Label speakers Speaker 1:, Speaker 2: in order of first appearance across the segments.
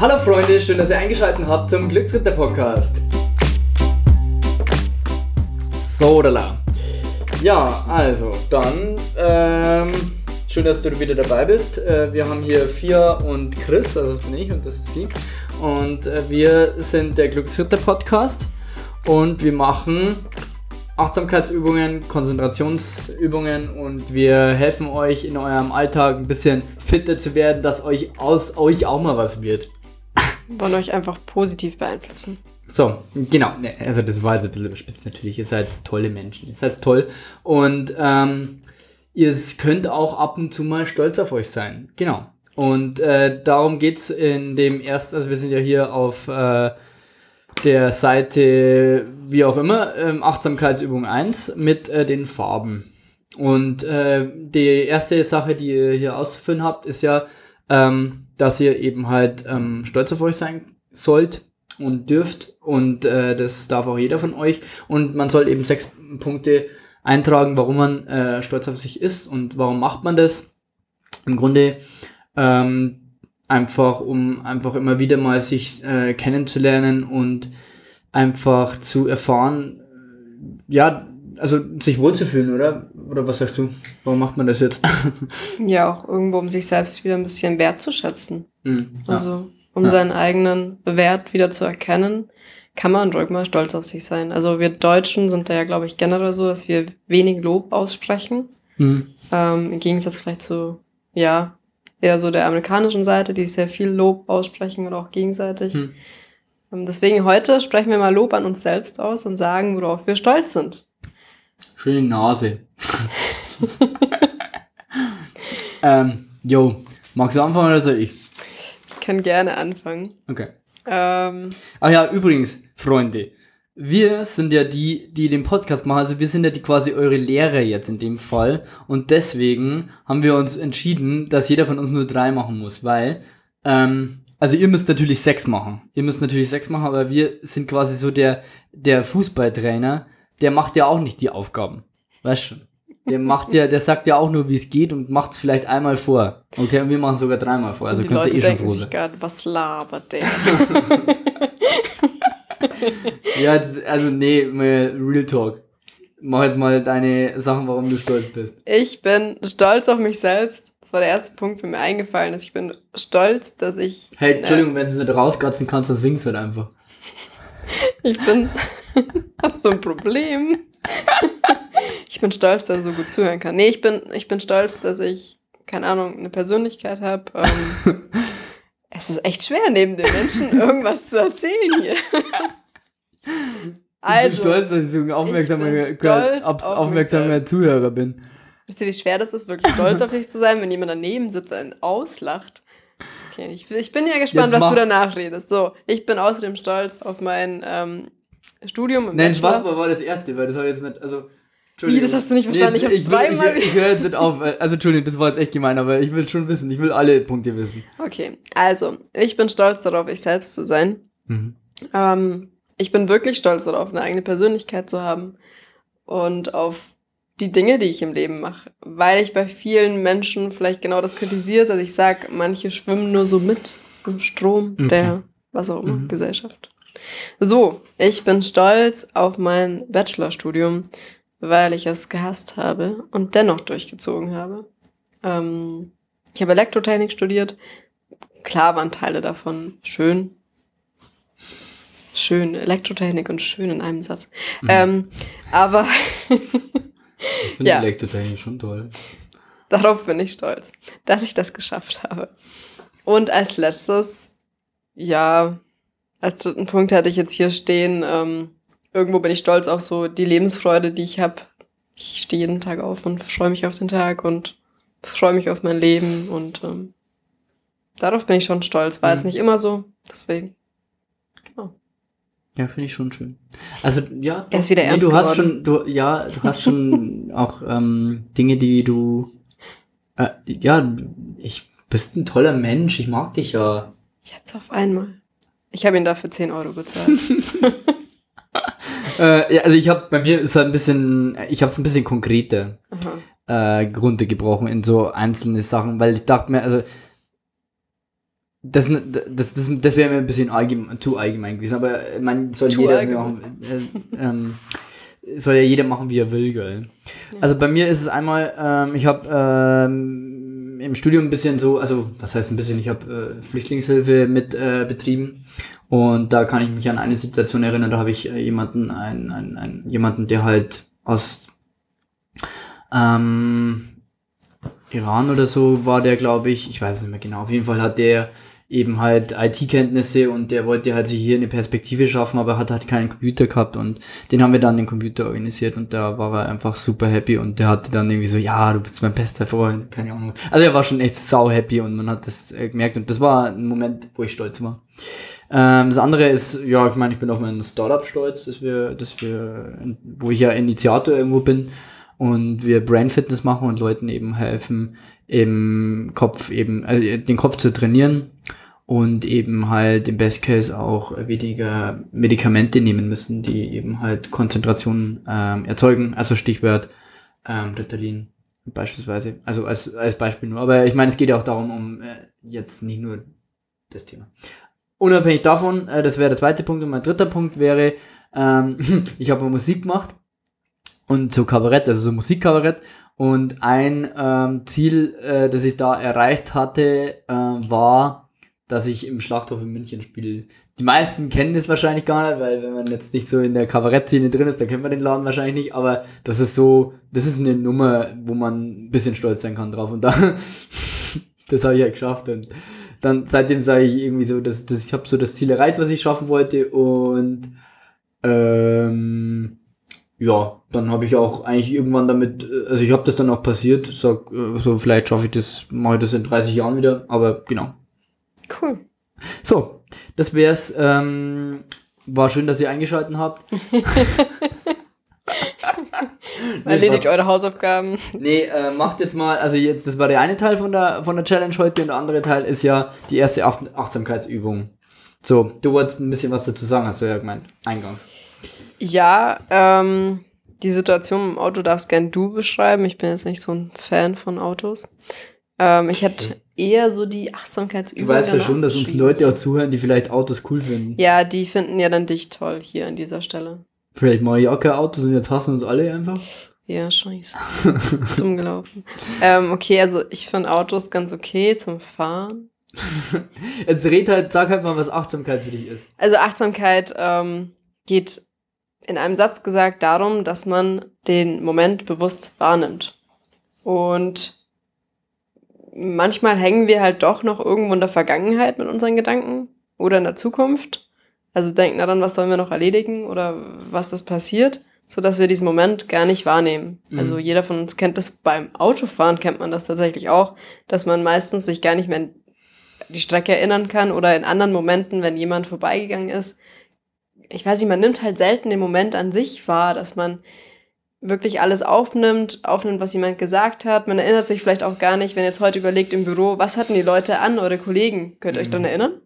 Speaker 1: Hallo Freunde, schön, dass ihr eingeschaltet habt zum Glücksritter Podcast. So, da. Ja, also, dann, ähm, schön, dass du wieder dabei bist. Äh, wir haben hier Fia und Chris, also das bin ich und das ist sie. Und äh, wir sind der Glücksritter Podcast und wir machen Achtsamkeitsübungen, Konzentrationsübungen und wir helfen euch in eurem Alltag ein bisschen fitter zu werden, dass euch aus euch auch mal was wird.
Speaker 2: Wollen euch einfach positiv beeinflussen.
Speaker 1: So, genau. Also das war jetzt ein bisschen überspitzt natürlich. Ihr seid tolle Menschen. Ihr seid toll. Und ähm, ihr könnt auch ab und zu mal stolz auf euch sein. Genau. Und äh, darum geht es in dem ersten, also wir sind ja hier auf äh, der Seite, wie auch immer, ähm, Achtsamkeitsübung 1 mit äh, den Farben. Und äh, die erste Sache, die ihr hier auszuführen habt, ist ja, ähm, dass ihr eben halt ähm, stolz auf euch sein sollt und dürft. Und äh, das darf auch jeder von euch. Und man soll eben sechs Punkte eintragen, warum man äh, stolz auf sich ist und warum macht man das. Im Grunde ähm, einfach, um einfach immer wieder mal sich äh, kennenzulernen und einfach zu erfahren, äh, ja, also sich wohlzufühlen, oder? Oder was sagst du? Warum macht man das jetzt?
Speaker 2: ja, auch irgendwo, um sich selbst wieder ein bisschen wertzuschätzen.
Speaker 1: Mhm, ja.
Speaker 2: Also, um
Speaker 1: Ja.
Speaker 2: seinen eigenen Wert wieder zu erkennen, kann man ruhig mal stolz auf sich sein. Also wir Deutschen sind da ja, glaube ich, generell so, dass wir wenig Lob aussprechen.
Speaker 1: Mhm.
Speaker 2: Ähm, Im Gegensatz vielleicht zu, ja, eher so der amerikanischen Seite, die sehr viel Lob aussprechen oder auch gegenseitig.
Speaker 1: Hm.
Speaker 2: Ähm, Deswegen heute sprechen wir mal Lob an uns selbst aus und sagen, worauf wir stolz sind.
Speaker 1: Schöne Nase. ähm, yo, magst du anfangen oder soll ich?
Speaker 2: Ich kann gerne anfangen.
Speaker 1: Okay.
Speaker 2: Ähm,
Speaker 1: Ach ja, übrigens, Freunde, wir sind ja die, die den Podcast machen, also wir sind ja die quasi eure Lehrer jetzt in dem Fall und deswegen haben wir uns entschieden, dass jeder von uns nur drei machen muss, weil, ähm, also ihr müsst natürlich sechs machen, ihr müsst natürlich sechs machen, aber wir sind quasi so der, der Fußballtrainer, der macht ja auch nicht die Aufgaben, weißt schon. Der macht ja, der sagt ja auch nur, wie es geht und macht es vielleicht einmal vor. Okay, und wir machen sogar dreimal vor, also könnt ihr eh schon froh sein.
Speaker 2: gerade, was labert der?
Speaker 1: Ja, das, also nee, Real Talk. Mach jetzt mal deine Sachen, warum du stolz bist.
Speaker 2: Ich bin stolz auf mich selbst. Das war der erste Punkt, der mir eingefallen ist. Ich bin stolz, dass ich.
Speaker 1: Hey, Entschuldigung, wenn du es nicht rauskratzen kannst, dann singst du halt einfach.
Speaker 2: Ich bin. Hast du ein Problem? ich bin stolz, dass ich so gut zuhören kann. Nee, ich bin, ich bin stolz, dass ich, keine Ahnung, eine Persönlichkeit habe. Ähm, es ist echt schwer, neben den Menschen irgendwas zu erzählen hier. Also,
Speaker 1: ich bin stolz, dass ich so ein aufmerksamer,
Speaker 2: stolz auf
Speaker 1: aufmerksamer. Zuhörer bin.
Speaker 2: Wisst ihr, wie schwer das ist, wirklich stolz auf dich zu sein, wenn jemand daneben sitzt und einen auslacht? Okay, ich, ich bin ja gespannt,
Speaker 1: Jetzt
Speaker 2: was
Speaker 1: mach-
Speaker 2: du danach redest. So, ich bin außerdem stolz auf mein ähm, Studium im
Speaker 1: Nein,
Speaker 2: Bachelor.
Speaker 1: Spaß war das erste, weil das habe ich jetzt nicht, also.
Speaker 2: Wie, das hast du nicht verstanden?
Speaker 1: Nee,
Speaker 2: Ich hab's
Speaker 1: ich, will-
Speaker 2: dreimal-
Speaker 1: Ich, ich höre jetzt auf. Also, Entschuldigung, das war jetzt echt gemein, aber ich will schon wissen. Ich will alle Punkte wissen.
Speaker 2: Okay, also, ich bin stolz darauf, ich selbst zu sein.
Speaker 1: Mhm.
Speaker 2: Ähm, ich bin wirklich stolz darauf, eine eigene Persönlichkeit zu haben und auf die Dinge, die ich im Leben mache. Weil ich bei vielen Menschen vielleicht genau das kritisiert, dass ich sage, manche schwimmen nur so mit im Strom
Speaker 1: Mhm.
Speaker 2: der, was auch immer,
Speaker 1: Mhm.
Speaker 2: Gesellschaft. So, ich bin stolz auf mein Bachelorstudium, weil ich es gehasst habe und dennoch durchgezogen habe. Ähm, ich habe Elektrotechnik studiert. Klar waren Teile davon schön. Schön, Elektrotechnik und schön in einem Satz. Ähm, aber
Speaker 1: Ich finde
Speaker 2: Ja.
Speaker 1: Elektrotechnik schon toll.
Speaker 2: darauf bin ich stolz, dass ich das geschafft habe. Und als letztes, ja, als dritten Punkt hatte ich jetzt hier stehen, ähm, irgendwo bin ich stolz auf so die Lebensfreude, die ich habe. Ich stehe jeden Tag auf und freue mich auf den Tag und freue mich auf mein Leben und ähm, darauf bin ich schon stolz. War jetzt
Speaker 1: Mhm.
Speaker 2: nicht immer so, deswegen. Genau.
Speaker 1: Ja, finde ich schon schön. Also, ja.
Speaker 2: Er ist wieder
Speaker 1: nee,
Speaker 2: ernst
Speaker 1: du hast schon, du, ja, du hast schon auch ähm, Dinge, die du, äh, ja, ich bist ein toller Mensch, ich mag dich ja.
Speaker 2: Jetzt auf einmal. Ich habe ihn dafür 10 Euro bezahlt.
Speaker 1: Äh, ja, also ich habe bei mir so ein bisschen, ich habe es ein bisschen konkreter äh, runtergebrochen in so einzelne Sachen, weil ich dachte mir, also das, das, das, das wäre mir ein bisschen allgemein, zu allgemein gewesen, aber man soll
Speaker 2: Too
Speaker 1: jeder machen, äh, ähm, soll ja jeder machen, wie er will, gell. Also bei mir ist es einmal, ähm, ich habe ähm, im Studium ein bisschen so, also was heißt ein bisschen, ich habe äh, Flüchtlingshilfe mit äh, betrieben. Und da kann ich mich an eine Situation erinnern, da habe ich äh, jemanden, ein, ein, ein, jemanden, der halt aus ähm, Iran oder so war der, glaube ich, ich weiß es nicht mehr genau, auf jeden Fall hat der eben halt IT-Kenntnisse und der wollte halt sich hier eine Perspektive schaffen, aber hat halt keinen Computer gehabt und den haben wir dann den Computer organisiert und da war er einfach super happy und der hatte dann irgendwie so, ja, du bist mein bester Freund, keine Ahnung. Also er war schon echt sau happy und man hat das äh, gemerkt und das war ein Moment, wo ich stolz war. Ähm, das andere ist, ja, ich meine, ich bin auf mein Startup stolz, dass wir, dass wir, wo ich ja Initiator irgendwo bin und wir Brain Fitness machen und Leuten eben helfen, im Kopf eben, also den Kopf zu trainieren und eben halt im Best Case auch weniger Medikamente nehmen müssen, die eben halt Konzentration ähm, erzeugen. Also Stichwort ähm, Ritalin beispielsweise. Also als, als Beispiel nur. Aber ich meine, es geht ja auch darum, um äh, jetzt nicht nur das Thema. Unabhängig davon, äh, das wäre der zweite Punkt und mein dritter Punkt wäre, ähm, ich habe Musik gemacht und so Kabarett, also so Musikkabarett. Und ein ähm, Ziel, äh, das ich da erreicht hatte, äh, war, dass ich im Schlachthof in München spiele. Die meisten kennen das wahrscheinlich gar nicht, weil wenn man jetzt nicht so in der Kabarettszene drin ist, dann kennt man den Laden wahrscheinlich nicht, aber das ist so, das ist eine Nummer, wo man ein bisschen stolz sein kann drauf. Und da, das habe ich ja geschafft. Und dann seitdem sage ich irgendwie so, dass, dass ich habe so das Ziel erreicht, was ich schaffen wollte. Und ähm, ja, dann habe ich auch eigentlich irgendwann damit, also ich habe das dann auch passiert, sag, äh, so vielleicht schaffe ich das, mache ich das in 30 Jahren wieder, aber genau.
Speaker 2: Cool.
Speaker 1: So, das wär's. Ähm, war schön, dass ihr eingeschaltet habt.
Speaker 2: Erledigt eure Hausaufgaben.
Speaker 1: Nee, äh, macht jetzt mal, also jetzt, das war der eine Teil von der, von der Challenge heute und der andere Teil ist ja die erste Ach Achtsamkeitsübung. So, du wolltest ein bisschen was dazu sagen, hast du ja gemeint, eingangs.
Speaker 2: Ja, ähm, die Situation im Auto darfst gern du beschreiben. Ich bin jetzt nicht so ein Fan von Autos. Ähm, ich hätte eher so die Achtsamkeitsübung.
Speaker 1: Du weißt ja schon, dass uns. Leute auch zuhören, die vielleicht Autos cool finden.
Speaker 2: Ja, die finden ja dann dich toll hier an dieser Stelle.
Speaker 1: Vielleicht mal ja kein Autos und jetzt hassen uns alle einfach.
Speaker 2: Ja, scheiße. Dumm gelaufen. Ähm, okay, also ich finde Autos ganz okay zum Fahren.
Speaker 1: Jetzt red halt, sag halt mal, was Achtsamkeit für dich ist.
Speaker 2: Also Achtsamkeit ähm, geht in einem Satz gesagt darum, dass man den Moment bewusst wahrnimmt. Und manchmal hängen wir halt doch noch irgendwo in der Vergangenheit mit unseren Gedanken oder in der Zukunft. Also denken daran, was sollen wir noch erledigen oder was ist passiert, sodass wir diesen Moment gar nicht wahrnehmen.
Speaker 1: Mhm.
Speaker 2: Also jeder von uns kennt das beim Autofahren, kennt man das tatsächlich auch, dass man meistens sich gar nicht mehr an die Strecke erinnern kann oder in anderen Momenten, wenn jemand vorbeigegangen ist. Ich weiß nicht, man nimmt halt selten den Moment an sich wahr, dass man wirklich alles aufnimmt, aufnimmt, was jemand gesagt hat. Man erinnert sich vielleicht auch gar nicht, wenn ihr jetzt heute überlegt im Büro, was hatten die Leute an, eure Kollegen? Könnt ihr euch
Speaker 1: Mhm.
Speaker 2: daran erinnern?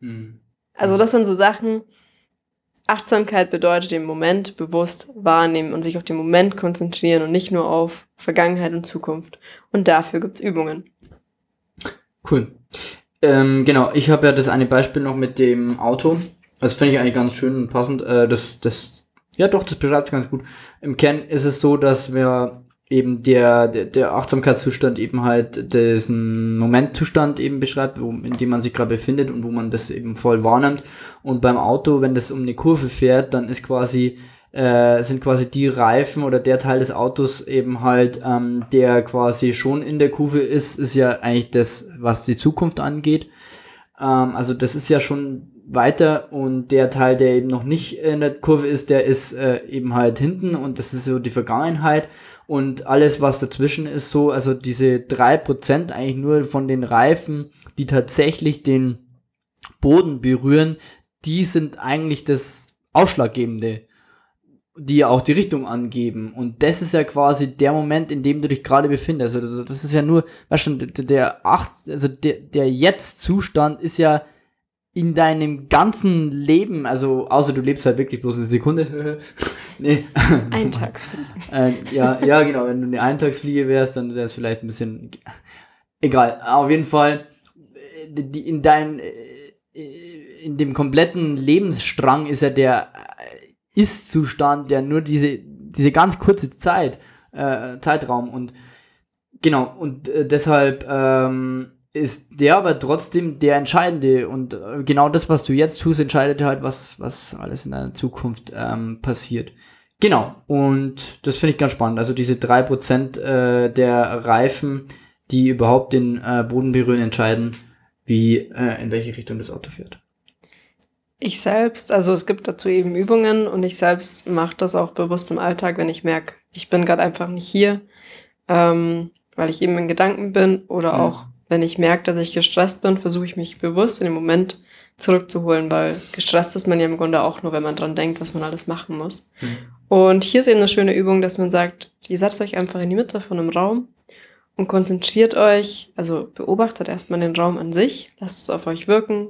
Speaker 1: Hm.
Speaker 2: Also das sind so Sachen, Achtsamkeit bedeutet den Moment bewusst wahrnehmen und sich auf den Moment konzentrieren und nicht nur auf Vergangenheit und Zukunft. Und dafür gibt's Übungen.
Speaker 1: Cool. Ähm, genau, ich habe ja das eine Beispiel noch mit dem Auto. Das finde ich eigentlich ganz schön und passend. Äh, das, das, ja doch, das beschreibt es ganz gut. Im Kern ist es so, dass wir eben der, der, der Achtsamkeitszustand eben halt diesen Momentzustand eben beschreibt, wo, in dem man sich gerade befindet und wo man das eben voll wahrnimmt. Und beim Auto, wenn das um eine Kurve fährt, dann ist quasi äh, sind quasi die Reifen oder der Teil des Autos eben halt, ähm, der quasi schon in der Kurve ist, ist ja eigentlich das, was die Zukunft angeht. Ähm, also das ist ja schon weiter und der Teil, der eben noch nicht in der Kurve ist, der ist äh, eben halt hinten und das ist so die Vergangenheit und alles, was dazwischen ist, so, also diese 3% eigentlich nur von den Reifen, die tatsächlich den Boden berühren, die sind eigentlich das Ausschlaggebende die auch die Richtung angeben. Und das ist ja quasi der Moment, in dem du dich gerade befindest. Also das ist ja nur, weißt du, der, der acht, also der, der Jetzt-Zustand ist ja in deinem ganzen Leben, also außer du lebst halt wirklich bloß eine Sekunde. nee.
Speaker 2: Eintagsfliegen.
Speaker 1: äh, ja, ja, genau, wenn du eine Eintagsfliege wärst, dann wäre es vielleicht ein bisschen egal. Auf jeden Fall, die, in dein, äh, in dem kompletten Lebensstrang ist ja der äh, Ist-Zustand, der nur diese, diese ganz kurze Zeit, äh, Zeitraum und genau, und äh, deshalb ähm, ist der aber trotzdem der Entscheidende und äh, genau das, was du jetzt tust, entscheidet halt, was, was alles in deiner Zukunft ähm, passiert. Genau, und das finde ich ganz spannend. Also diese drei Prozent äh, der Reifen, die überhaupt den äh, Boden berühren, entscheiden, wie, äh, in welche Richtung das Auto fährt.
Speaker 2: Ich selbst, also es gibt dazu eben Übungen und ich selbst mache das auch bewusst im Alltag, wenn ich merke, ich bin gerade einfach nicht hier, ähm, weil ich eben in Gedanken bin oder mhm. auch wenn ich merke, dass ich gestresst bin, versuche ich mich bewusst in den Moment zurückzuholen, weil gestresst ist man ja im Grunde auch nur, wenn man dran denkt, was man alles machen muss. Mhm. Und hier ist eben eine schöne Übung, dass man sagt, ihr setzt euch einfach in die Mitte von einem Raum und konzentriert euch, also beobachtet erstmal den Raum an sich, lasst es auf euch wirken.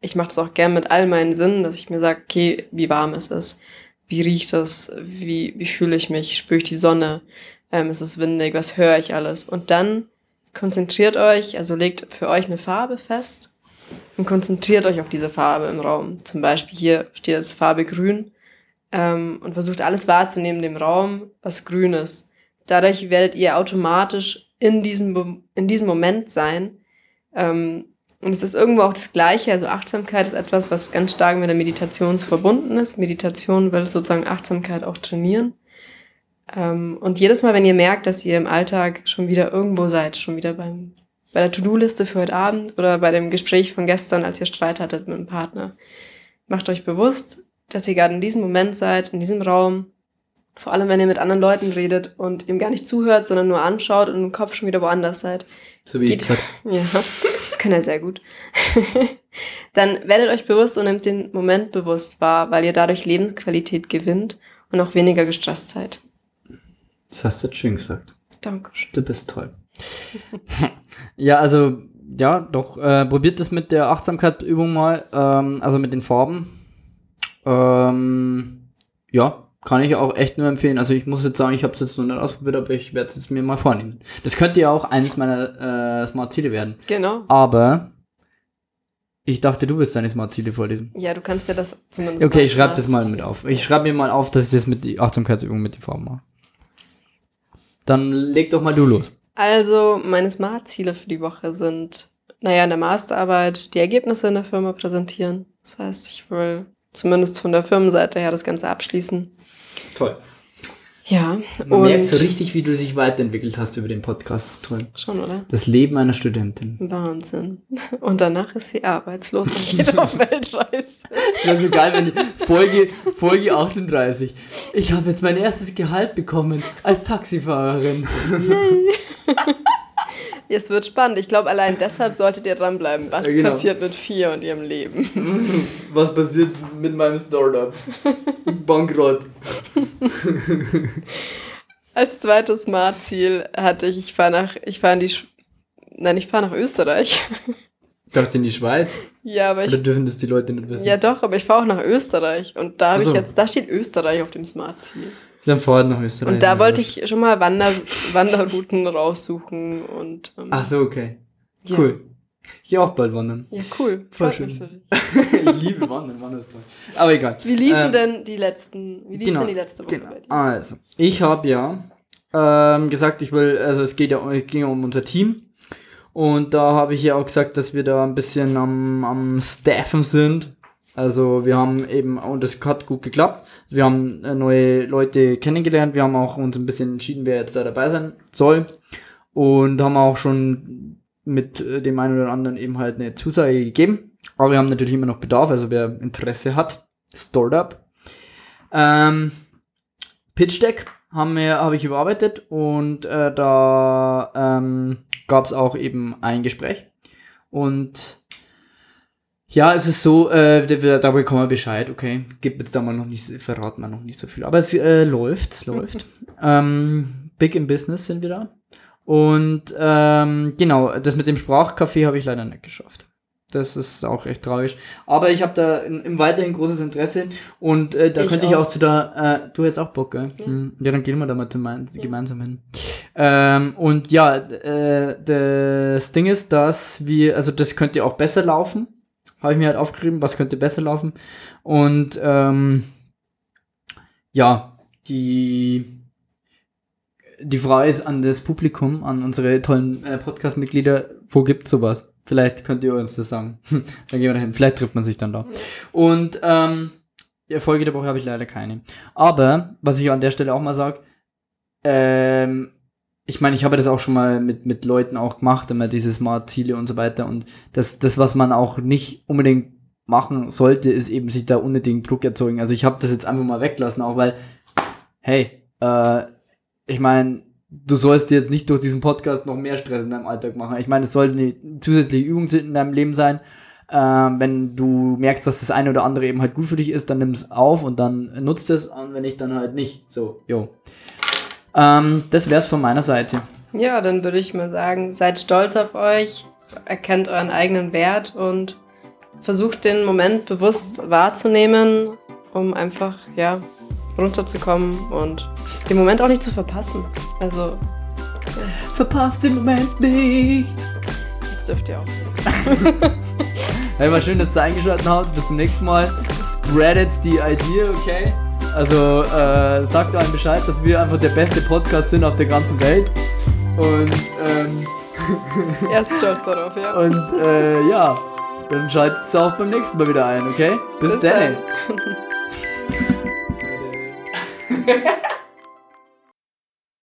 Speaker 2: Ich mache das auch gern mit all meinen Sinnen, dass ich mir sage, okay, wie warm es ist, wie riecht es, wie, wie fühle ich mich, spüre ich die Sonne, ähm, ist es windig, was höre ich alles. Und dann konzentriert euch, also legt für euch eine Farbe fest und konzentriert euch auf diese Farbe im Raum. Zum Beispiel hier steht jetzt Farbe grün ähm, und versucht alles wahrzunehmen im Raum, was grün ist. Dadurch werdet ihr automatisch in diesem, in diesem Moment sein. Ähm, und es ist irgendwo auch das Gleiche. Also Achtsamkeit ist etwas, was ganz stark mit der Meditation verbunden ist. Meditation will sozusagen Achtsamkeit auch trainieren. Ähm, und jedes Mal, wenn ihr merkt, dass ihr im Alltag schon wieder irgendwo seid, schon wieder beim bei der To-Do-Liste für heute Abend oder bei dem Gespräch von gestern, als ihr Streit hattet mit dem Partner. Macht euch bewusst, dass ihr gerade in diesem Moment seid, in diesem Raum. Vor allem, wenn ihr mit anderen Leuten redet und ihm gar nicht zuhört, sondern nur anschaut und im Kopf schon wieder woanders seid.
Speaker 1: So wie Geht, ich.
Speaker 2: Ja, das kann er sehr gut. Dann werdet euch bewusst und nehmt den Moment bewusst wahr, weil ihr dadurch Lebensqualität gewinnt und auch weniger gestresst seid.
Speaker 1: Das hast du jetzt schön gesagt.
Speaker 2: Dankeschön.
Speaker 1: Du bist toll. ja, also, ja, doch, äh, probiert das mit der Achtsamkeitsübung mal, ähm, also mit den Farben. Ähm, ja, kann ich auch echt nur empfehlen. Also ich muss jetzt sagen, ich habe es jetzt noch nicht ausprobiert, aber ich werde es jetzt mir mal vornehmen. Das könnte ja auch eines meiner äh, Smart-Ziele werden.
Speaker 2: Genau.
Speaker 1: Aber ich dachte, du wirst deine Smart-Ziele vorlesen.
Speaker 2: Ja, du kannst ja das zumindest.
Speaker 1: Okay, ich schreibe das mal mit auf. Ich schreibe mir mal auf, dass ich das mit die Achtsamkeitsübung mit die Farben mache. Dann leg doch mal du los.
Speaker 2: Also, meine Smart-Ziele für die Woche sind, naja, in der Masterarbeit die Ergebnisse in der Firma präsentieren. Das heißt, ich will zumindest von der Firmenseite her das Ganze abschließen.
Speaker 1: Toll.
Speaker 2: Ja.
Speaker 1: Man merkt so richtig, wie du dich weiterentwickelt hast über den Podcast. Toll.
Speaker 2: Schon, oder?
Speaker 1: Das Leben einer Studentin.
Speaker 2: Wahnsinn. Und danach ist sie arbeitslos und geht auf Weltreise.
Speaker 1: Das wäre so geil, wenn die Folge, Folge 38. Ich habe jetzt mein erstes Gehalt bekommen als Taxifahrerin. Yay.
Speaker 2: Es wird spannend. Ich glaube, allein deshalb solltet ihr dranbleiben. Was ja, genau. passiert mit Fia und ihrem Leben?
Speaker 1: Was passiert mit meinem Startup? Bankrott.
Speaker 2: Als zweites Smart-Ziel hatte ich, ich fahre nach, ich fahre in die, Sch nein, ich fahre nach Österreich.
Speaker 1: Ich dachte in die Schweiz.
Speaker 2: Ja, aber ich.
Speaker 1: Oder dürfen das die Leute nicht wissen?
Speaker 2: Ja, doch, aber ich fahre auch nach Österreich. Und da habe so. ich jetzt, da steht Österreich auf dem Smart-Ziel.
Speaker 1: Dann fahrt nach Österreich.
Speaker 2: Und da wollte ich schon mal Wander Wanderrouten raussuchen und.
Speaker 1: Ähm, Ach so, okay. Ja. Cool. Ich auch bald wandern.
Speaker 2: Ja, cool.
Speaker 1: Voll schön. ich liebe Wandern, Wandern ist toll. Aber egal.
Speaker 2: Wie liefen ähm, denn die letzten, wie lief genau, denn die letzte Woche
Speaker 1: genau. bei dir? Also, ich habe ja ähm, gesagt, ich will, also es geht ja es ging ja um unser Team. Und da habe ich ja auch gesagt, dass wir da ein bisschen am, am Staffen sind. Also wir haben eben, und das hat gut geklappt. Wir haben äh, neue Leute kennengelernt. Wir haben auch uns ein bisschen entschieden, wer jetzt da dabei sein soll. Und haben auch schon mit äh, dem einen oder anderen eben halt eine Zusage gegeben. Aber wir haben natürlich immer noch Bedarf, also wer Interesse hat, Startup. Ähm, Pitch Deck habe ich überarbeitet und äh, da ähm, gab es auch eben ein Gespräch. Und ja, es ist so, äh, da bekommen wir Bescheid, okay. Gibt jetzt da mal noch nicht, verraten wir noch nicht so viel. Aber es äh, läuft, es läuft. ähm, big in Business sind wir da. Und ähm, genau, das mit dem Sprachcafé habe ich leider nicht geschafft. Das ist auch echt tragisch. Aber ich habe da im, im weiterhin großes Interesse und äh, da ich könnte ich auch, auch zu da, äh, du hättest auch Bock, gell? Ja. Hm. ja, dann gehen wir da mal zum, gemeinsam hin. Ähm, und ja, äh, das Ding ist, dass wir, also das könnte auch besser laufen. Habe ich mir halt aufgeschrieben, was könnte besser laufen. Und ähm, ja, die die Frage ist an das Publikum, an unsere tollen äh, Podcast-Mitglieder, wo gibt sowas? Vielleicht könnt ihr uns das sagen. dann gehen wir dahin. Vielleicht trifft man sich dann da. Und ähm, die Erfolge der Woche habe ich leider keine. Aber, was ich an der Stelle auch mal sage, ähm, ich meine, ich habe das auch schon mal mit, mit Leuten auch gemacht, immer diese Smart-Ziele und so weiter. Und das, das, was man auch nicht unbedingt machen sollte, ist eben sich da unnötigen Druck erzeugen. Also ich habe das jetzt einfach mal weglassen, auch weil, hey, äh, ich meine, du sollst dir jetzt nicht durch diesen Podcast noch mehr Stress in deinem Alltag machen. Ich meine, es soll eine zusätzliche Übung in deinem Leben sein. Ähm, wenn du merkst, dass das eine oder andere eben halt gut für dich ist, dann nimm es auf und dann nutzt es und wenn nicht, dann halt nicht. So, jo. Ähm, das wär's von meiner Seite.
Speaker 2: Ja, dann würde ich mal sagen, seid stolz auf euch, erkennt euren eigenen Wert und versucht den Moment bewusst wahrzunehmen, um einfach, ja, runterzukommen und den Moment auch nicht zu verpassen. Also.
Speaker 1: Ja. Verpasst den Moment nicht!
Speaker 2: Jetzt dürft ihr auch.
Speaker 1: hey, war schön, dass ihr eingeschaltet habt. Bis zum nächsten Mal. Spreadet die Idee, okay? Also äh, sagt euch Bescheid, dass wir einfach der beste Podcast sind auf der ganzen Welt. Und ähm,
Speaker 2: er ist stolz darauf, ja.
Speaker 1: Und äh, ja, dann schaltet auch beim nächsten Mal wieder ein, okay? Bis, Bis dann.